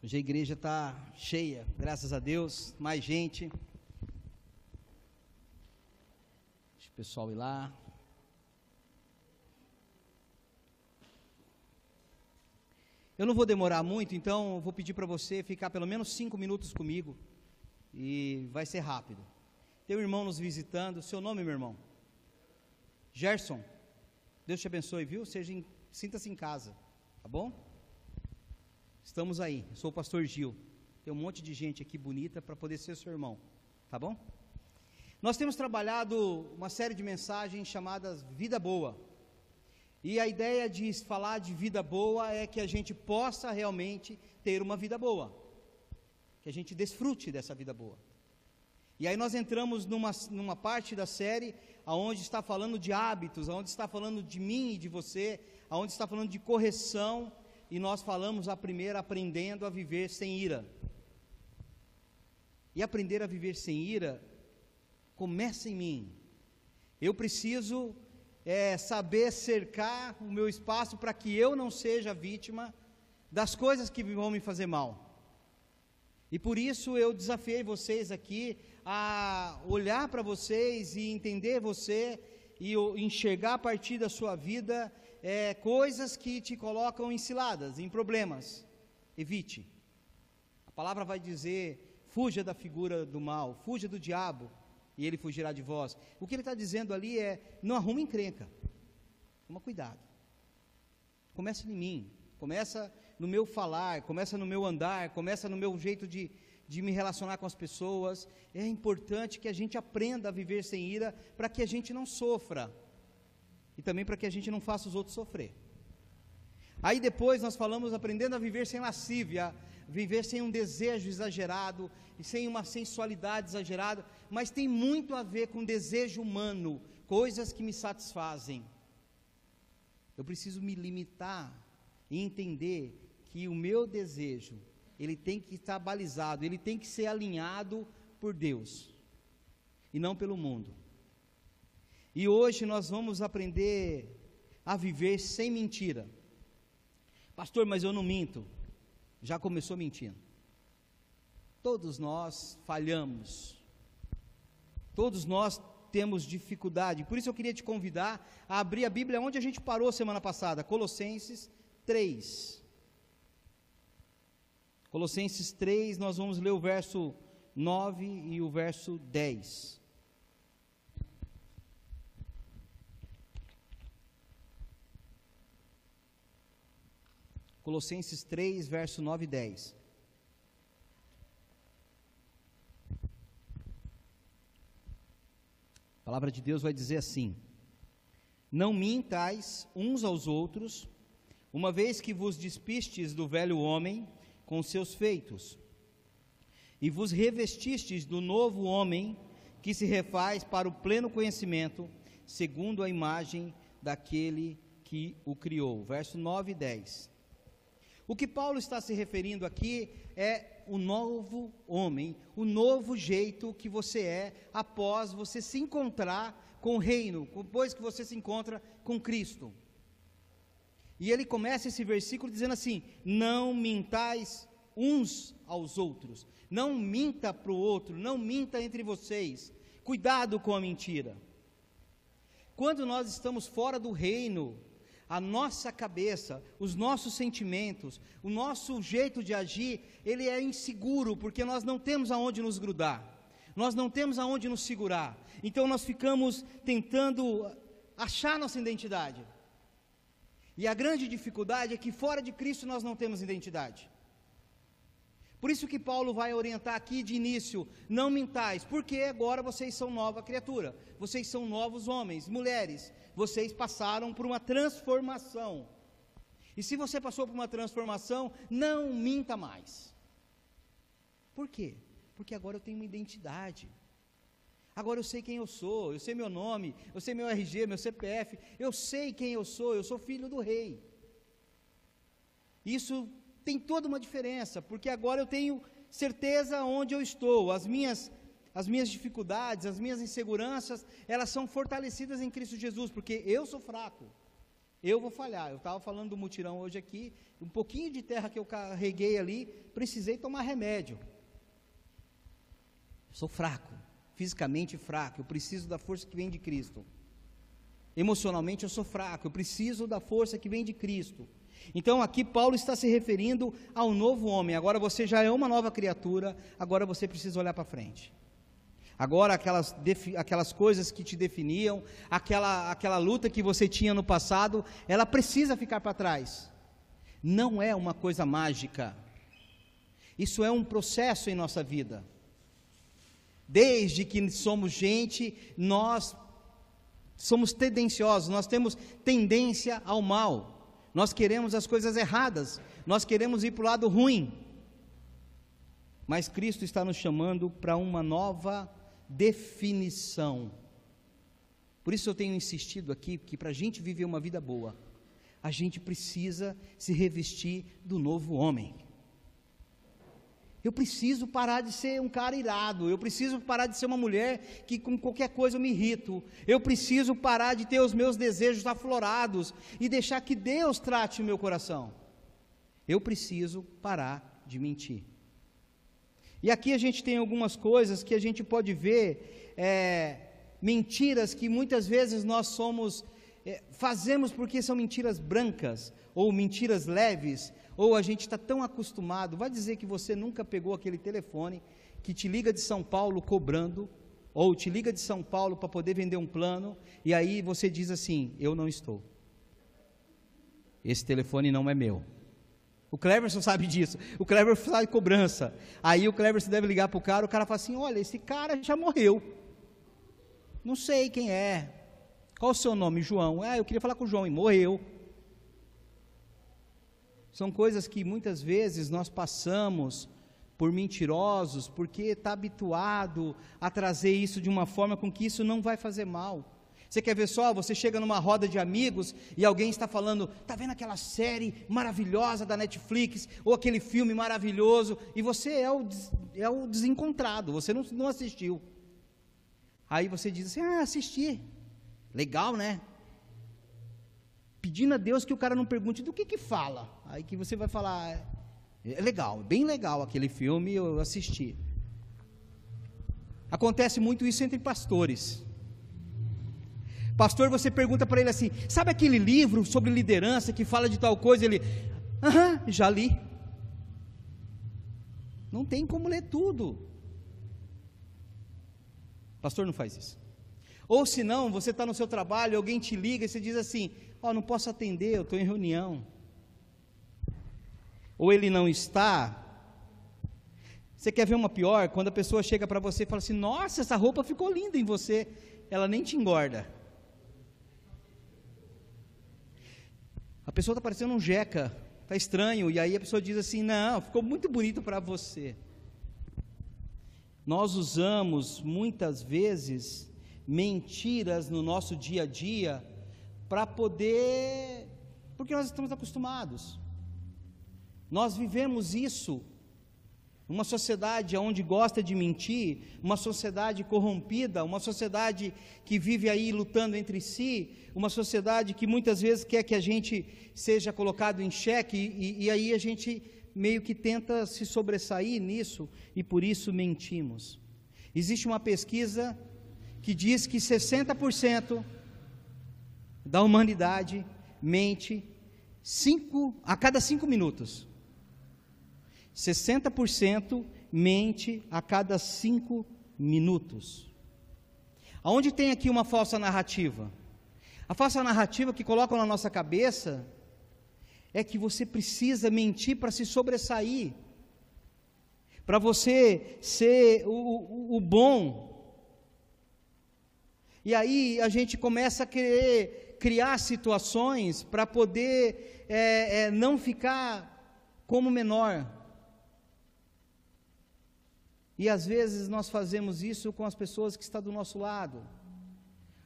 Hoje a igreja está cheia, graças a Deus, mais gente. Deixa o pessoal ir lá. Eu não vou demorar muito, então vou pedir para você ficar pelo menos cinco minutos comigo e vai ser rápido. Tem um irmão nos visitando, seu nome, meu irmão? Gerson. Deus te abençoe, viu? Seja, sinta-se em casa, tá bom? Estamos aí. Eu sou o pastor Gil. Tem um monte de gente aqui bonita para poder ser seu irmão, tá bom? Nós temos trabalhado uma série de mensagens chamadas Vida Boa. E a ideia de falar de vida boa é que a gente possa realmente ter uma vida boa. Que a gente desfrute dessa vida boa. E aí nós entramos numa, numa parte da série aonde está falando de hábitos, aonde está falando de mim e de você, aonde está falando de correção, e nós falamos a primeira aprendendo a viver sem ira. E aprender a viver sem ira começa em mim. Eu preciso é, saber cercar o meu espaço para que eu não seja vítima das coisas que vão me fazer mal. E por isso eu desafiei vocês aqui a olhar para vocês e entender você e enxergar a partir da sua vida é, coisas que te colocam em ciladas, em problemas. Evite. A palavra vai dizer: fuja da figura do mal, fuja do diabo e ele fugirá de vós. O que ele está dizendo ali é: não arrume encrenca. Toma cuidado. Começa em mim, começa no meu falar, começa no meu andar, começa no meu jeito de, de me relacionar com as pessoas. É importante que a gente aprenda a viver sem ira para que a gente não sofra e também para que a gente não faça os outros sofrer. Aí depois nós falamos aprendendo a viver sem lascívia, viver sem um desejo exagerado e sem uma sensualidade exagerada, mas tem muito a ver com desejo humano, coisas que me satisfazem. Eu preciso me limitar e entender que o meu desejo, ele tem que estar balizado, ele tem que ser alinhado por Deus e não pelo mundo. E hoje nós vamos aprender a viver sem mentira. Pastor, mas eu não minto já começou mentindo. Todos nós falhamos. Todos nós temos dificuldade. Por isso eu queria te convidar a abrir a Bíblia onde a gente parou semana passada, Colossenses 3. Colossenses 3, nós vamos ler o verso 9 e o verso 10. Colossenses 3, verso 9 e 10. A palavra de Deus vai dizer assim: Não mintais uns aos outros, uma vez que vos despistes do velho homem com seus feitos, e vos revestistes do novo homem que se refaz para o pleno conhecimento, segundo a imagem daquele que o criou. Verso 9 e 10. O que Paulo está se referindo aqui é o novo homem, o novo jeito que você é após você se encontrar com o reino, depois que você se encontra com Cristo. E ele começa esse versículo dizendo assim: Não mintais uns aos outros, não minta para o outro, não minta entre vocês, cuidado com a mentira. Quando nós estamos fora do reino, a nossa cabeça, os nossos sentimentos, o nosso jeito de agir, ele é inseguro, porque nós não temos aonde nos grudar, nós não temos aonde nos segurar. Então nós ficamos tentando achar nossa identidade. E a grande dificuldade é que fora de Cristo nós não temos identidade. Por isso que Paulo vai orientar aqui de início, não mintais, porque agora vocês são nova criatura, vocês são novos homens, mulheres, vocês passaram por uma transformação. E se você passou por uma transformação, não minta mais. Por quê? Porque agora eu tenho uma identidade. Agora eu sei quem eu sou, eu sei meu nome, eu sei meu RG, meu CPF, eu sei quem eu sou, eu sou filho do rei. Isso tem toda uma diferença, porque agora eu tenho certeza onde eu estou, as minhas as minhas dificuldades, as minhas inseguranças, elas são fortalecidas em Cristo Jesus, porque eu sou fraco. Eu vou falhar. Eu estava falando do mutirão hoje aqui, um pouquinho de terra que eu carreguei ali, precisei tomar remédio. Sou fraco, fisicamente fraco, eu preciso da força que vem de Cristo. Emocionalmente eu sou fraco, eu preciso da força que vem de Cristo. Então aqui Paulo está se referindo ao novo homem. Agora você já é uma nova criatura, agora você precisa olhar para frente. Agora aquelas, aquelas coisas que te definiam, aquela, aquela luta que você tinha no passado, ela precisa ficar para trás. Não é uma coisa mágica. Isso é um processo em nossa vida. Desde que somos gente, nós somos tendenciosos, nós temos tendência ao mal. Nós queremos as coisas erradas, nós queremos ir para o lado ruim. Mas Cristo está nos chamando para uma nova definição. Por isso eu tenho insistido aqui que para a gente viver uma vida boa, a gente precisa se revestir do novo homem. Eu preciso parar de ser um cara irado, eu preciso parar de ser uma mulher que com qualquer coisa eu me irrito, eu preciso parar de ter os meus desejos aflorados e deixar que Deus trate o meu coração. Eu preciso parar de mentir. E aqui a gente tem algumas coisas que a gente pode ver, é, mentiras que muitas vezes nós somos, é, fazemos porque são mentiras brancas, ou mentiras leves, ou a gente está tão acostumado. Vai dizer que você nunca pegou aquele telefone que te liga de São Paulo cobrando, ou te liga de São Paulo para poder vender um plano, e aí você diz assim: Eu não estou. Esse telefone não é meu. O Cleverson sabe disso. O Cleverson sabe cobrança. Aí o Cleverson deve ligar para o cara, o cara fala assim: olha, esse cara já morreu. Não sei quem é. Qual o seu nome? João. Ah, eu queria falar com o João e morreu. São coisas que muitas vezes nós passamos por mentirosos, porque está habituado a trazer isso de uma forma com que isso não vai fazer mal. Você quer ver só? Você chega numa roda de amigos e alguém está falando, tá vendo aquela série maravilhosa da Netflix ou aquele filme maravilhoso e você é o, é o desencontrado, você não, não assistiu. Aí você diz assim, ah, assisti, legal, né? Pedindo a Deus que o cara não pergunte do que que fala. Aí que você vai falar, é, é legal, bem legal aquele filme, eu assisti. Acontece muito isso entre pastores. Pastor, você pergunta para ele assim: sabe aquele livro sobre liderança que fala de tal coisa? Ele, aham, já li. Não tem como ler tudo. Pastor não faz isso. Ou se não, você está no seu trabalho, alguém te liga e você diz assim: Ó, oh, não posso atender, eu estou em reunião. Ou ele não está. Você quer ver uma pior? Quando a pessoa chega para você e fala assim: Nossa, essa roupa ficou linda em você. Ela nem te engorda. A pessoa está parecendo um jeca, está estranho, e aí a pessoa diz assim: Não, ficou muito bonito para você. Nós usamos muitas vezes mentiras no nosso dia a dia para poder, porque nós estamos acostumados. Nós vivemos isso uma sociedade onde gosta de mentir, uma sociedade corrompida, uma sociedade que vive aí lutando entre si, uma sociedade que muitas vezes quer que a gente seja colocado em xeque, e, e aí a gente meio que tenta se sobressair nisso e por isso mentimos. Existe uma pesquisa que diz que 60% da humanidade mente cinco, a cada cinco minutos. 60% mente a cada cinco minutos. Aonde tem aqui uma falsa narrativa? A falsa narrativa que colocam na nossa cabeça é que você precisa mentir para se sobressair, para você ser o, o, o, bom. E aí a gente começa a querer criar situações para poder é, é, não ficar como menor. E às vezes nós fazemos isso com as pessoas que estão do nosso lado.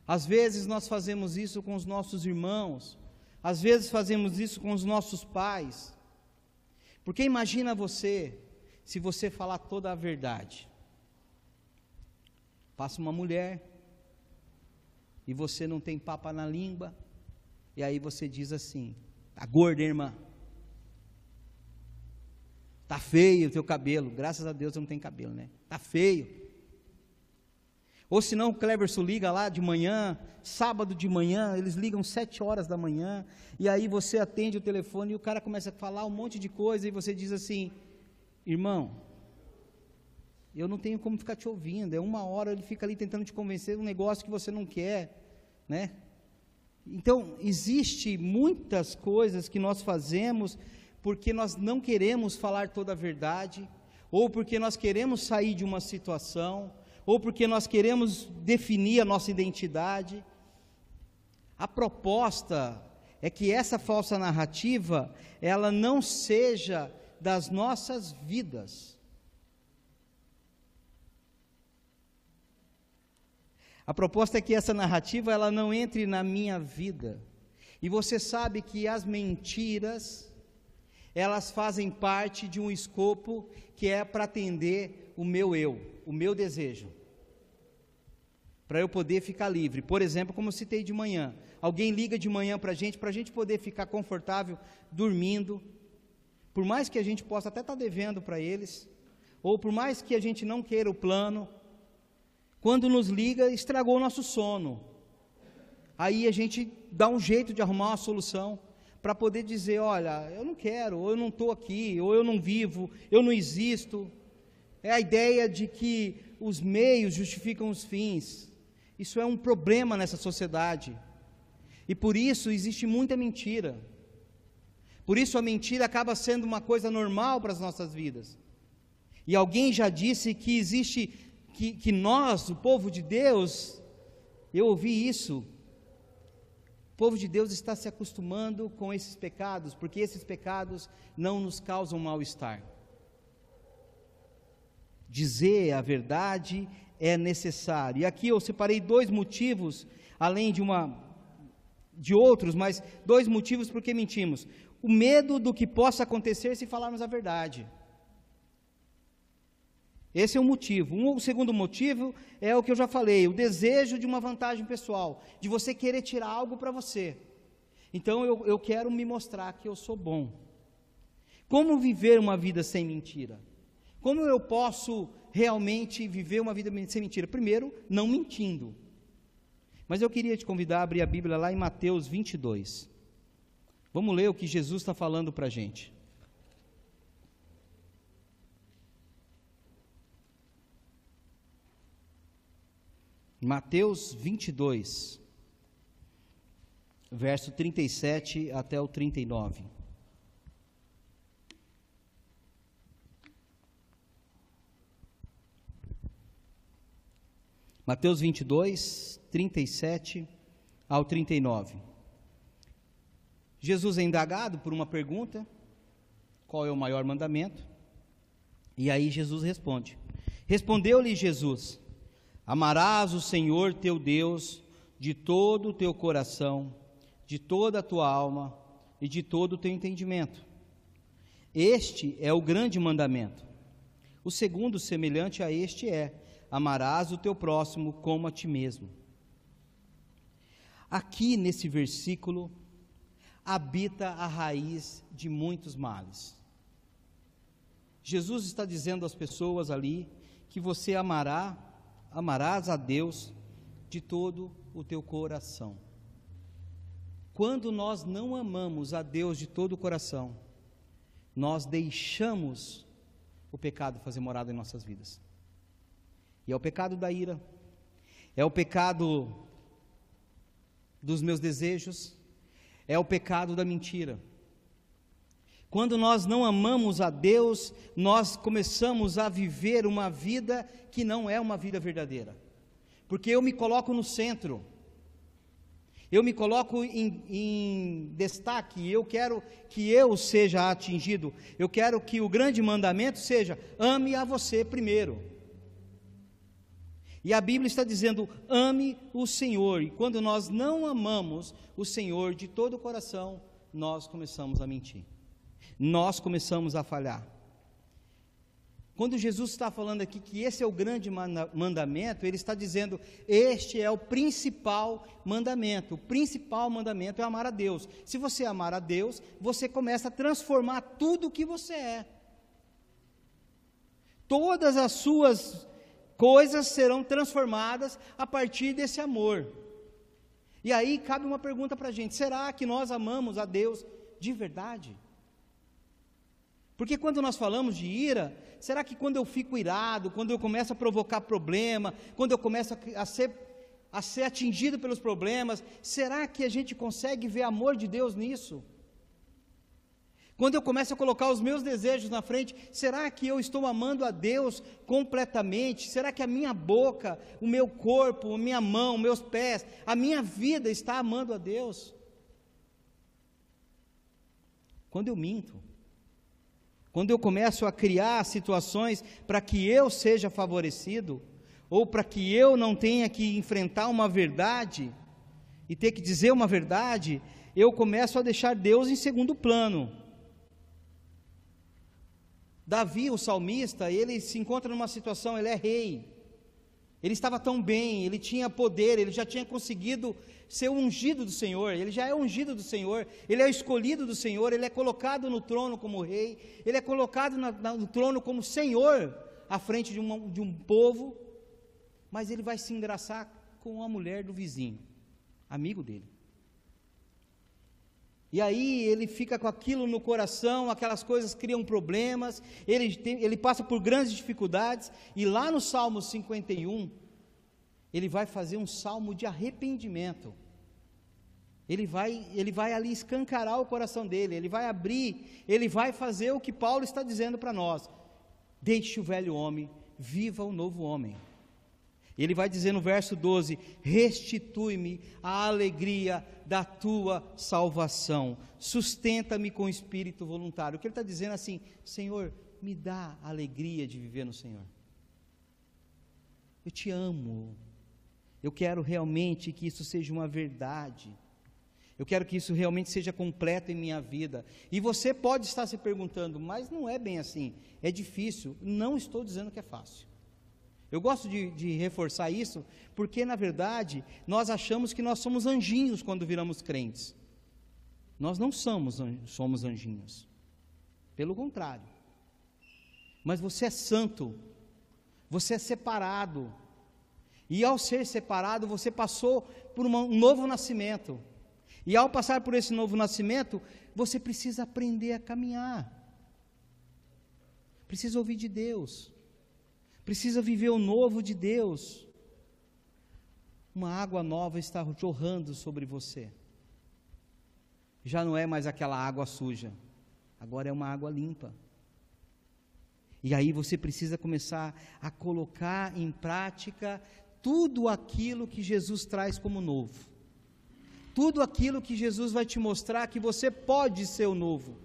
Às vezes nós fazemos isso com os nossos irmãos. Às vezes fazemos isso com os nossos pais. Porque imagina você, se você falar toda a verdade. Passa uma mulher e você não tem papa na língua, E aí você diz assim: tá gorda, irmã? Tá feio o teu cabelo. Graças a Deus eu não tenho cabelo, né? Tá feio. Ou se não, o Cleverson liga lá de manhã, sábado de manhã, eles ligam sete horas da manhã, e aí você atende o telefone e o cara começa a falar um monte de coisa, e você diz assim: irmão, eu não tenho como ficar te ouvindo, é uma hora ele fica ali tentando te convencer de um negócio que você não quer, né? Então, existe muitas coisas que nós fazemos porque nós não queremos falar toda a verdade, ou porque nós queremos sair de uma situação, ou porque nós queremos definir a nossa identidade. A proposta é que essa falsa narrativa, ela não seja das nossas vidas. A proposta é que essa narrativa ela não entre na minha vida. E você sabe que as mentiras elas fazem parte de um escopo que é para atender o meu eu, o meu desejo. Para eu poder ficar livre. Por exemplo, como eu citei de manhã, alguém liga de manhã para a gente, para a gente poder ficar confortável dormindo. Por mais que a gente possa até estar tá devendo para eles, ou por mais que a gente não queira o plano, quando nos liga, estragou o nosso sono. Aí a gente dá um jeito de arrumar uma solução para poder dizer: olha, eu não quero, ou eu não estou aqui, ou eu não vivo, eu não existo. É a ideia de que os meios justificam os fins. Isso é um problema nessa sociedade. E por isso existe muita mentira. Por isso a mentira acaba sendo uma coisa normal para as nossas vidas. E alguém já disse que existe, que, que nós, o povo de Deus, eu ouvi isso, o povo de Deus está se acostumando com esses pecados, porque esses pecados não nos causam mal-estar. Dizer a verdade é necessário. E aqui eu separei dois motivos, além de uma de outros, mas dois motivos porque mentimos. O medo do que possa acontecer se falarmos a verdade. Esse é um motivo. Um, o segundo motivo é o que eu já falei, o desejo de uma vantagem pessoal, de você querer tirar algo para você. Então eu, eu quero me mostrar que eu sou bom. Como viver uma vida sem mentira? Como eu posso realmente viver uma vida sem mentira? Primeiro, não mentindo. Mas eu queria te convidar a abrir a Bíblia lá em Mateus 22. Vamos ler o que Jesus está falando para a gente. Mateus 22, verso 37 até o 39. Mateus 22, 37 ao 39. Jesus é indagado por uma pergunta: qual é o maior mandamento? E aí Jesus responde. Respondeu-lhe Jesus: Amarás o Senhor teu Deus de todo o teu coração, de toda a tua alma e de todo o teu entendimento. Este é o grande mandamento. O segundo, semelhante a este, é: amarás o teu próximo como a ti mesmo. Aqui nesse versículo habita a raiz de muitos males. Jesus está dizendo às pessoas ali que você amará amarás a Deus de todo o teu coração. Quando nós não amamos a Deus de todo o coração, nós deixamos o pecado fazer morada em nossas vidas. E é o pecado da ira, é o pecado dos meus desejos, é o pecado da mentira. Quando nós não amamos a Deus, nós começamos a viver uma vida que não é uma vida verdadeira. Porque eu me coloco no centro, eu me coloco em, em, destaque, eu quero que eu seja atingido, eu quero que o grande mandamento seja: ame a você primeiro. E a Bíblia está dizendo: ame o Senhor, e quando nós não amamos o Senhor de todo o coração, nós começamos a mentir nós começamos a falhar. Quando Jesus está falando aqui que esse é o grande mandamento, ele está dizendo: este é o principal mandamento. O principal mandamento é amar a Deus. Se você amar a Deus, você começa a transformar tudo o que você é. Todas as suas coisas serão transformadas a partir desse amor. E aí cabe uma pergunta para a gente: será que nós amamos a Deus de verdade? Porque quando nós falamos de ira, será que quando eu fico irado, quando eu começo a provocar problema, quando eu começo a, ser, a ser atingido pelos problemas, será que a gente consegue ver amor de Deus nisso? Quando eu começo a colocar os meus desejos na frente, será que eu estou amando a Deus completamente? Será que a minha boca, o meu corpo, a minha mão, meus pés, a minha vida está amando a Deus? Quando eu minto, quando eu começo a criar situações para que eu seja favorecido, ou para que eu não tenha que enfrentar uma verdade e ter que dizer uma verdade, eu começo a deixar Deus em segundo plano. Davi, o salmista, ele se encontra numa situação, ele é rei. Ele estava tão bem, ele tinha poder, ele já tinha conseguido ser ungido do Senhor, ele já é ungido do Senhor, ele é escolhido do Senhor, ele é colocado no trono como rei, ele é colocado na, na, no trono como Senhor à frente de, uma, de um povo, mas ele vai se engraçar com a mulher do vizinho, amigo dele. E aí ele fica com aquilo no coração, aquelas coisas criam problemas, ele, tem, ele passa por grandes dificuldades, e lá no Salmo 51, ele vai fazer um salmo de arrependimento. Ele vai, ele vai ali escancarar o coração dele, ele vai abrir, ele vai fazer o que Paulo está dizendo para nós: deixe o velho homem, viva o novo homem. Ele vai dizer no verso 12: Restitui-me a alegria da tua salvação, sustenta-me com espírito voluntário. O que ele está dizendo assim, Senhor, me dá a alegria de viver no Senhor. Eu te amo, eu quero realmente que isso seja uma verdade. Eu quero que isso realmente seja completo em minha vida. E você pode estar se perguntando, mas não é bem assim. É difícil. Não estou dizendo que é fácil. Eu gosto de, de, reforçar isso, porque na verdade nós achamos que nós somos anjinhos quando viramos crentes. Nós não somos, somos anjinhos. Pelo contrário. Mas você é santo, você é separado. E ao ser separado, você passou por uma, um novo nascimento. E ao passar por esse novo nascimento, você precisa aprender a caminhar. Precisa ouvir de Deus. Precisa viver o novo de Deus. Uma água nova está jorrando sobre você. Já não é mais aquela água suja. Agora é uma água limpa. E aí você precisa começar a colocar em prática tudo aquilo que Jesus traz como novo tudo aquilo que Jesus vai te mostrar que você pode ser o novo,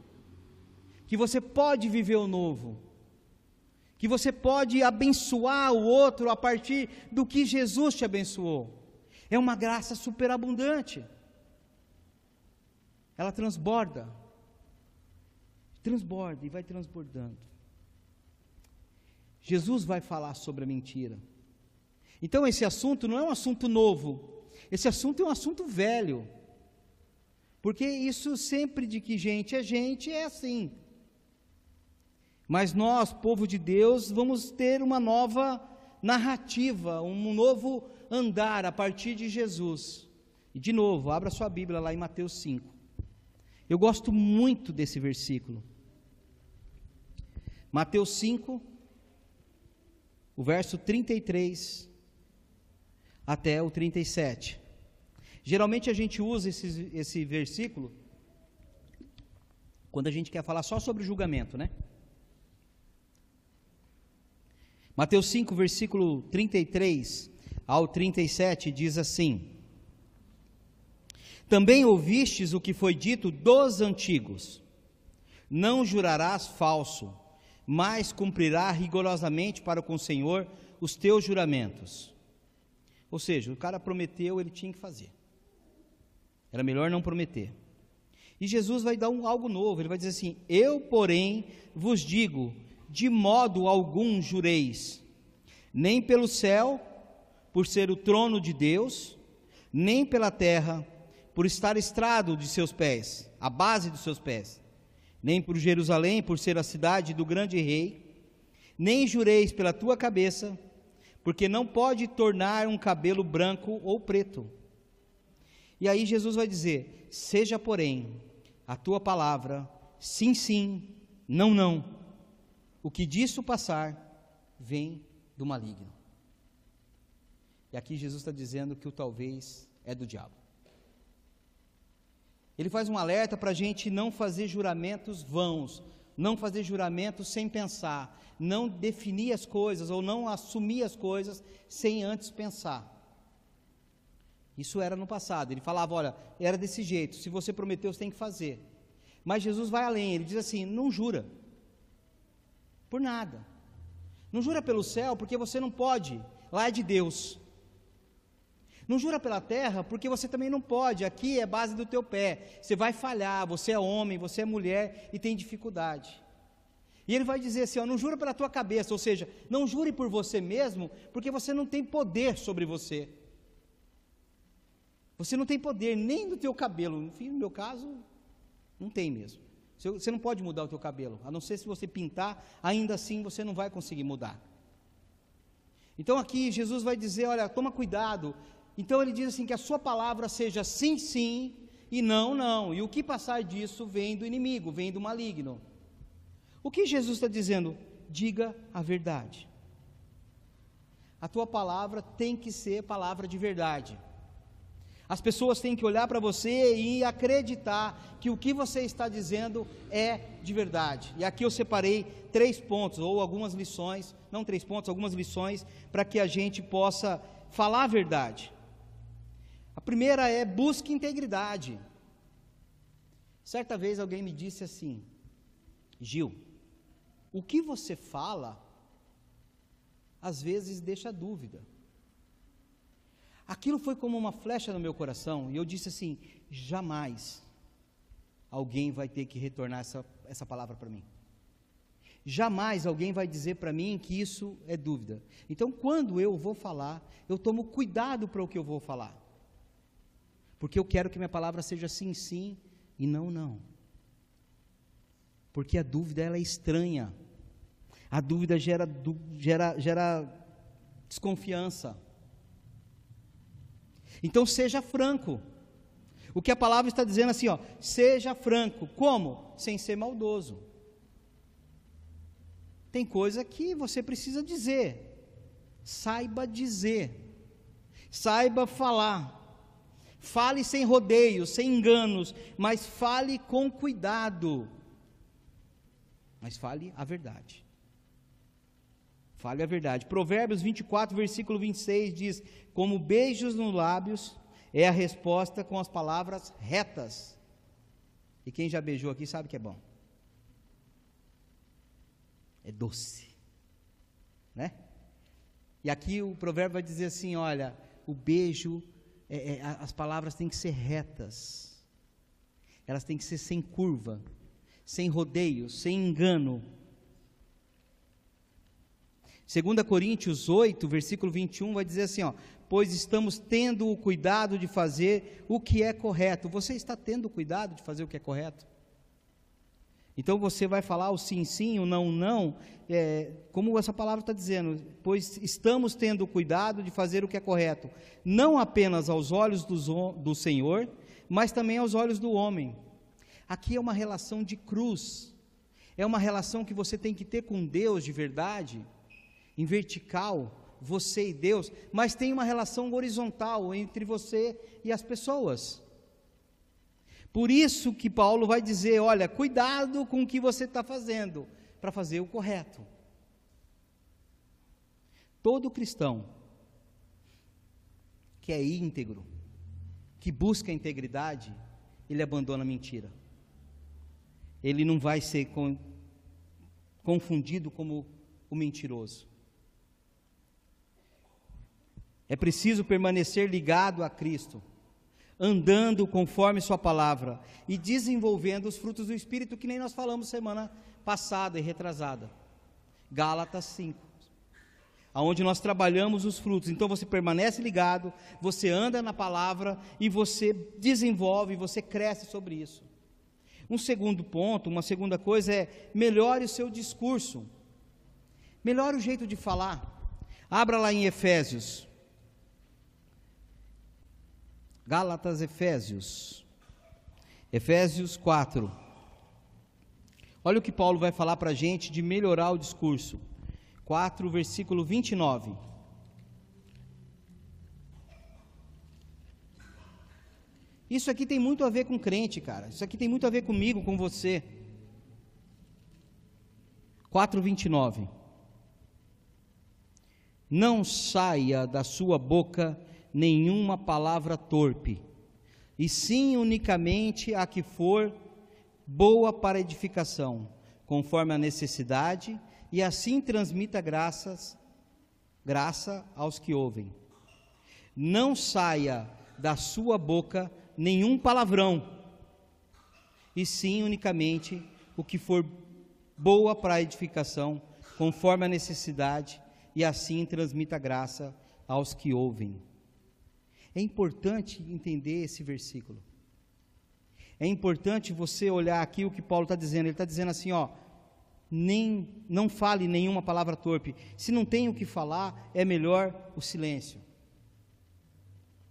que você pode viver o novo, que você pode abençoar o outro a partir do que Jesus te abençoou. É uma graça superabundante. Ela transborda, transborda e vai transbordando. Jesus vai falar sobre a mentira. Então, esse assunto não é um assunto novo, esse assunto é um assunto velho. Porque isso sempre de que gente é gente é assim. Mas nós, povo de Deus, vamos ter uma nova narrativa, um novo andar a partir de Jesus. E de novo, abra sua Bíblia lá em Mateus 5. Eu gosto muito desse versículo. Mateus 5, o verso 33 até o 37. Geralmente a gente usa esse, esse versículo quando a gente quer falar só sobre julgamento, né? Mateus 5, versículo 33 ao 37 diz assim: Também ouvistes o que foi dito dos antigos: Não jurarás falso, mas cumprirá rigorosamente para com o Senhor os teus juramentos. Ou seja, o cara prometeu, ele tinha que fazer. Era melhor não prometer. E Jesus vai dar um, algo novo, ele vai dizer assim: Eu, porém, vos digo, de modo algum jureis, nem pelo céu, por ser o trono de Deus, nem pela terra, por estar estrado de seus pés, a base dos seus pés, nem por Jerusalém, por ser a cidade do grande rei, nem jureis pela tua cabeça, porque não pode tornar um cabelo branco ou preto. E aí Jesus vai dizer: Seja, porém, a tua palavra sim, sim, não, não. O que disso passar vem do maligno. E aqui Jesus está dizendo que o talvez é do diabo. Ele faz um alerta para a gente não fazer juramentos vãos, não fazer juramentos sem pensar, não definir as coisas ou não assumir as coisas sem antes pensar. Isso era no passado. Ele falava: olha, era desse jeito, se você prometeu, você tem que fazer. Mas Jesus vai além, ele diz assim: não jura, por nada. Não jura pelo céu, porque você não pode, lá é de Deus. Não jura pela terra, porque você também não pode, aqui é base do teu pé. Você vai falhar, você é homem, você é mulher e tem dificuldade. E ele vai dizer assim: ó, não jura pela tua cabeça, ou seja, não jure por você mesmo, porque você não tem poder sobre você. Você não tem poder nem do teu cabelo. Enfim, no meu caso, não tem mesmo. Você não pode mudar o teu cabelo, a não ser se você pintar, ainda assim você não vai conseguir mudar. Então aqui Jesus vai dizer, olha, toma cuidado. Então ele diz assim que a sua palavra seja sim, sim e não, não. E o que passar disso vem do inimigo, vem do maligno. O que Jesus está dizendo? Diga a verdade. A tua palavra tem que ser palavra de verdade. As pessoas têm que olhar para você e acreditar que o que você está dizendo é de verdade. E aqui eu separei três pontos, ou algumas lições, não três pontos, algumas lições, para que a gente possa falar a verdade. A primeira é busque integridade. Certa vez alguém me disse assim: Gil, o que você fala, às vezes deixa dúvida. Aquilo foi como uma flecha no meu coração, e eu disse assim: jamais alguém vai ter que retornar essa, essa palavra para mim. Jamais alguém vai dizer para mim que isso é dúvida. Então, quando eu vou falar, eu tomo cuidado para o que eu vou falar. Porque eu quero que minha palavra seja sim, sim e não, não. Porque a dúvida ela é estranha. A dúvida gera, gera, gera desconfiança. Então seja franco. O que a palavra está dizendo assim, ó, seja franco. Como? Sem ser maldoso. Tem coisa que você precisa dizer. Saiba dizer. Saiba falar. Fale sem rodeios, sem enganos, mas fale com cuidado. Mas fale a verdade. Fale a verdade. Provérbios 24, versículo 26 diz: Como beijos nos lábios é a resposta com as palavras retas. E quem já beijou aqui sabe que é bom. É doce. Né? E aqui o provérbio vai dizer assim: olha, o beijo, é, é, as palavras têm que ser retas, elas têm que ser sem curva, sem rodeio, sem engano 2 Coríntios 8, versículo 21, vai dizer assim: ó, pois estamos tendo o cuidado de fazer o que é correto. Você está tendo cuidado de fazer o que é correto? Então você vai falar o sim, sim, o não, não, é, como essa palavra está dizendo, pois estamos tendo cuidado de fazer o que é correto, não apenas aos olhos do, do Senhor, mas também aos olhos do homem. Aqui é uma relação de cruz, é uma relação que você tem que ter com Deus de verdade em vertical, você e Deus, mas tem uma relação horizontal entre você e as pessoas. Por isso que Paulo vai dizer: olha, cuidado com o que você está fazendo, para fazer o correto. Todo cristão que é íntegro, que busca a integridade, ele abandona a mentira. Ele não vai ser confundido como o mentiroso. É preciso permanecer ligado a Cristo, andando conforme Sua palavra e desenvolvendo os frutos do Espírito, que nem nós falamos semana passada e retrasada. Gálatas 5. Aonde nós trabalhamos os frutos. Então você permanece ligado, você anda na palavra e você desenvolve, você cresce sobre isso. Um segundo ponto, uma segunda coisa é melhore o seu discurso. Melhore o jeito de falar. Abra lá em Efésios. Gálatas, Efésios. Efésios 4. Olha o que Paulo vai falar para a gente de melhorar o discurso. 4, versículo 29. Isso aqui tem muito a ver com crente, cara. Isso aqui tem muito a ver comigo, com você. 4:29. Não saia da sua boca nenhuma palavra torpe, e sim unicamente a que for boa para edificação, conforme a necessidade, e assim transmita graças, graça aos que ouvem. Não saia da sua boca nenhum palavrão, e sim unicamente o que for boa para edificação, conforme a necessidade, e assim transmita graça aos que ouvem. É importante entender esse versículo. É importante você olhar aqui o que Paulo está dizendo. Ele está dizendo assim, ó, nem, não fale nenhuma palavra torpe. Se não tem o que falar, é melhor o silêncio.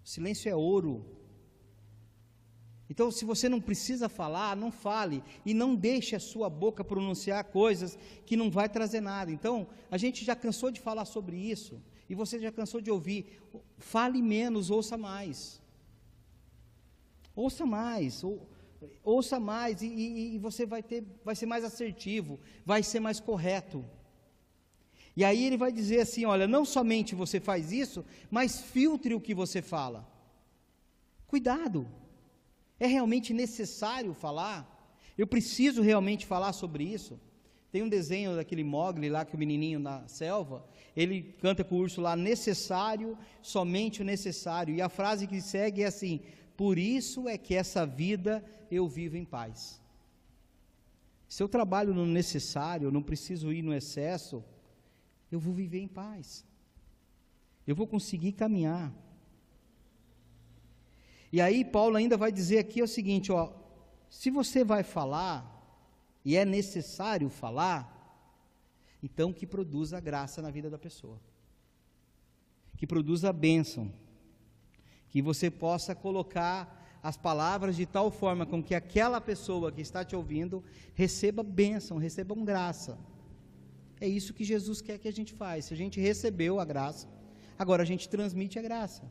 O silêncio é ouro. Então, se você não precisa falar, não fale e não deixe a sua boca pronunciar coisas que não vai trazer nada. Então, a gente já cansou de falar sobre isso e você já cansou de ouvir. Fale menos, ouça mais. Ouça mais, ou, ouça mais e, e, e você vai ter, vai ser mais assertivo, vai ser mais correto. E aí ele vai dizer assim: olha, não somente você faz isso, mas filtre o que você fala. Cuidado. É realmente necessário falar? Eu preciso realmente falar sobre isso? Tem um desenho daquele Mogli lá, que o menininho na selva, ele canta com o urso lá, necessário, somente o necessário. E a frase que segue é assim: Por isso é que essa vida eu vivo em paz. Se eu trabalho no necessário, eu não preciso ir no excesso, eu vou viver em paz. Eu vou conseguir caminhar. E aí Paulo ainda vai dizer aqui o seguinte, ó, se você vai falar e é necessário falar, então que produza graça na vida da pessoa. Que produza bênção. Que você possa colocar as palavras de tal forma com que aquela pessoa que está te ouvindo receba bênção, receba graça. É isso que Jesus quer que a gente faça. Se a gente recebeu a graça, agora a gente transmite a graça.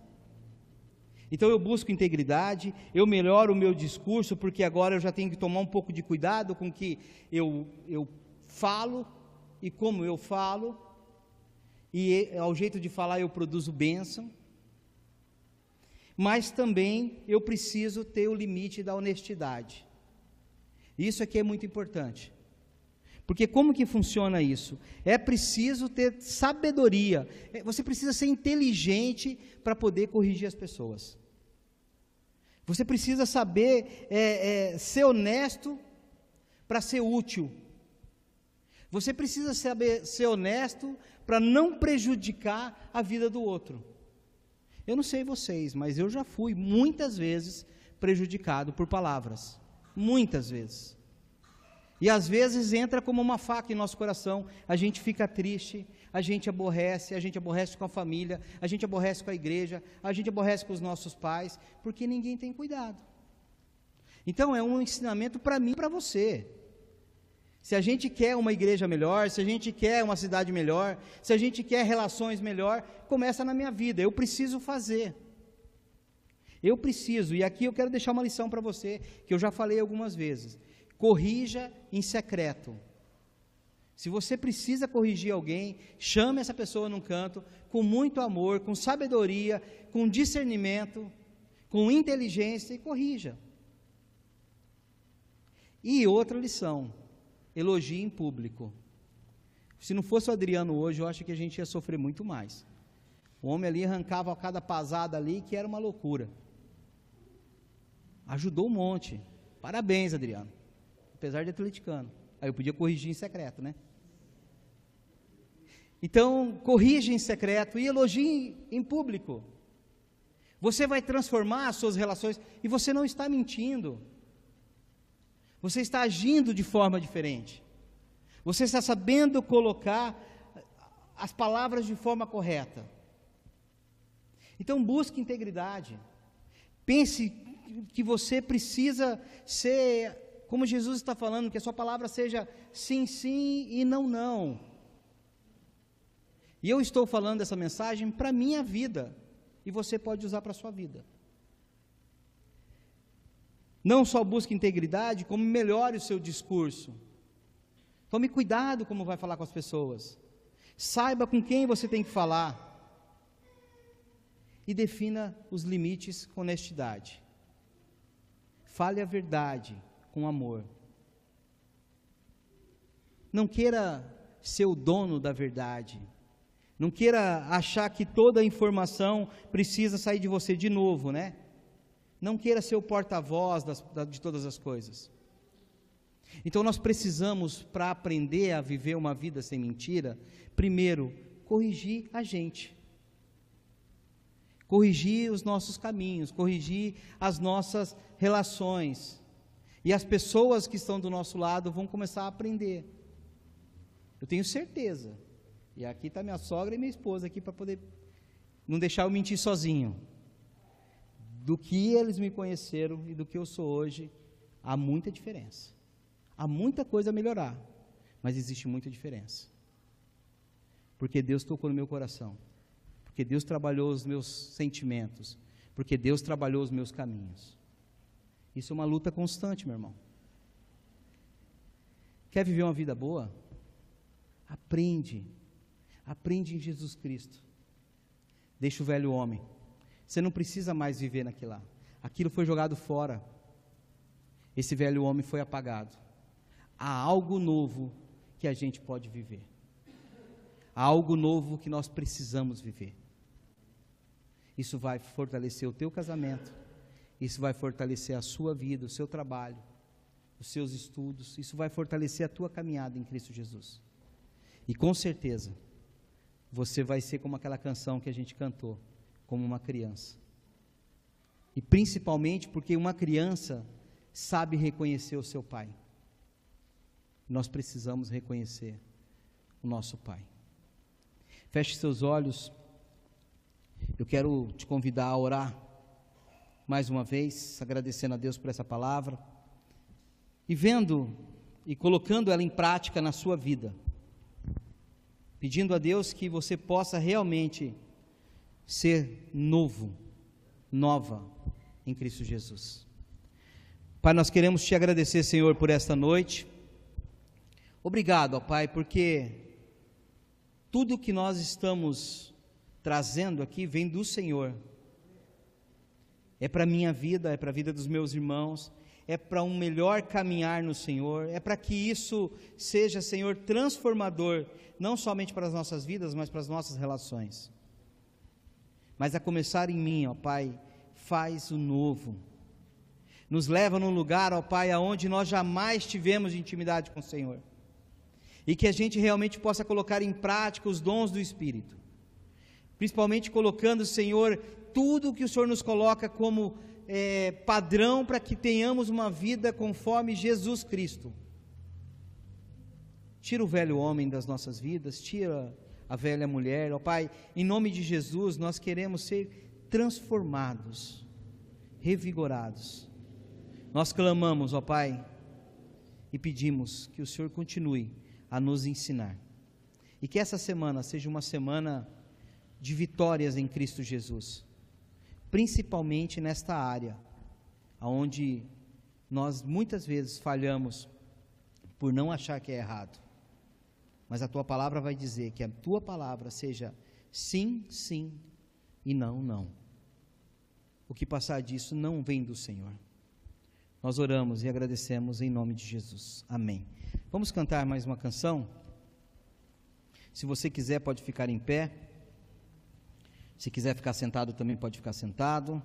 Então eu busco integridade, eu melhoro o meu discurso, porque agora eu já tenho que tomar um pouco de cuidado com o que eu, eu falo e como eu falo, e ao jeito de falar eu produzo bênção, mas também eu preciso ter o limite da honestidade. Isso aqui é muito importante. Porque como que funciona isso? É preciso ter sabedoria. É, você precisa ser inteligente para poder corrigir as pessoas. Você precisa saber é, é, ser honesto para ser útil. Você precisa saber ser honesto para não prejudicar a vida do outro. Eu não sei vocês, mas eu já fui muitas vezes prejudicado por palavras. Muitas vezes. E às vezes entra como uma faca em nosso coração, a gente fica triste, a gente aborrece, a gente aborrece com a família, a gente aborrece com a igreja, a gente aborrece com os nossos pais, porque ninguém tem cuidado. Então é um ensinamento para mim e para você. Se a gente quer uma igreja melhor, se a gente quer uma cidade melhor, se a gente quer relações melhor, começa na minha vida. Eu preciso fazer. Eu preciso, e aqui eu quero deixar uma lição para você, que eu já falei algumas vezes corrija em secreto. Se você precisa corrigir alguém, chame essa pessoa num canto, com muito amor, com sabedoria, com discernimento, com inteligência e corrija. E outra lição: elogie em público. Se não fosse o Adriano hoje, eu acho que a gente ia sofrer muito mais. O homem ali arrancava cada pasada ali, que era uma loucura. Ajudou um monte. Parabéns, Adriano apesar de atleticano. Aí eu podia corrigir em secreto, né? Então, corrija em secreto e elogie em público. Você vai transformar as suas relações e você não está mentindo. Você está agindo de forma diferente. Você está sabendo colocar as palavras de forma correta. Então busque integridade. Pense que você precisa ser, como Jesus está falando, que a sua palavra seja sim, sim e não, não. E eu estou falando essa mensagem para a minha vida, e você pode usar para a sua vida. Não só busque integridade, como melhore o seu discurso. Tome cuidado como vai falar com as pessoas. Saiba com quem você tem que falar. E defina os limites com honestidade. Fale a verdade com amor. Não queira ser o dono da verdade. Não queira achar que toda a informação precisa sair de você de novo, né? Não queira ser o porta-voz de todas as coisas. Então nós precisamos, para aprender a viver uma vida sem mentira, primeiro, corrigir a gente. Corrigir os nossos caminhos, corrigir as nossas relações. E as pessoas que estão do nosso lado vão começar a aprender. Eu tenho certeza. E aqui está minha sogra e minha esposa aqui para poder não deixar eu mentir sozinho. Do que eles me conheceram e do que eu sou hoje, há muita diferença. Há muita coisa a melhorar, mas existe muita diferença. Porque Deus tocou no meu coração, porque Deus trabalhou os meus sentimentos, porque Deus trabalhou os meus caminhos. Isso é uma luta constante, meu irmão. Quer viver uma vida boa? Aprende. Aprende em Jesus Cristo. Deixa o velho homem. Você não precisa mais viver naquilo lá. Aquilo foi jogado fora. Esse velho homem foi apagado há algo novo que a gente pode viver. Há algo novo que nós precisamos viver. Isso vai fortalecer o teu casamento, isso vai fortalecer a sua vida, o seu trabalho, os seus estudos, isso vai fortalecer a tua caminhada em Cristo Jesus. E com certeza, você vai ser como aquela canção que a gente cantou, como uma criança. E principalmente porque uma criança sabe reconhecer o seu pai. Nós precisamos reconhecer o nosso Pai. Feche seus olhos. Eu quero te convidar a orar mais uma vez, agradecendo a Deus por essa palavra e vendo e colocando ela em prática na sua vida. Pedindo a Deus que você possa realmente ser novo, nova em Cristo Jesus. Pai, nós queremos te agradecer, Senhor, por esta noite. Obrigado, ó Pai, porque tudo que nós estamos trazendo aqui vem do Senhor. É para a minha vida, é para a vida dos meus irmãos, é para um melhor caminhar no Senhor, é para que isso seja, Senhor, transformador, não somente para as nossas vidas, mas para as nossas relações. Mas a começar em mim, ó Pai, faz o novo. Nos leva num lugar, ó Pai, aonde nós jamais tivemos intimidade com o Senhor e que a gente realmente possa colocar em prática os dons do Espírito, principalmente colocando, Senhor, tudo que o Senhor nos coloca como é, padrão para que tenhamos uma vida conforme Jesus Cristo. Tira o velho homem das nossas vidas, tira a velha mulher, ó Pai, em nome de Jesus, nós queremos ser transformados, revigorados. Nós clamamos, ó Pai, e pedimos que o Senhor continue a nos ensinar. E que essa semana seja uma semana de vitórias em Cristo Jesus, principalmente nesta área, onde nós muitas vezes falhamos por não achar que é errado. Mas a tua palavra vai dizer que a tua palavra seja sim, sim e não, não. O que passar disso não vem do Senhor. Nós oramos e agradecemos em nome de Jesus. Amém. Vamos cantar mais uma canção? Se você quiser, pode ficar em pé. Se quiser ficar sentado, também pode ficar sentado.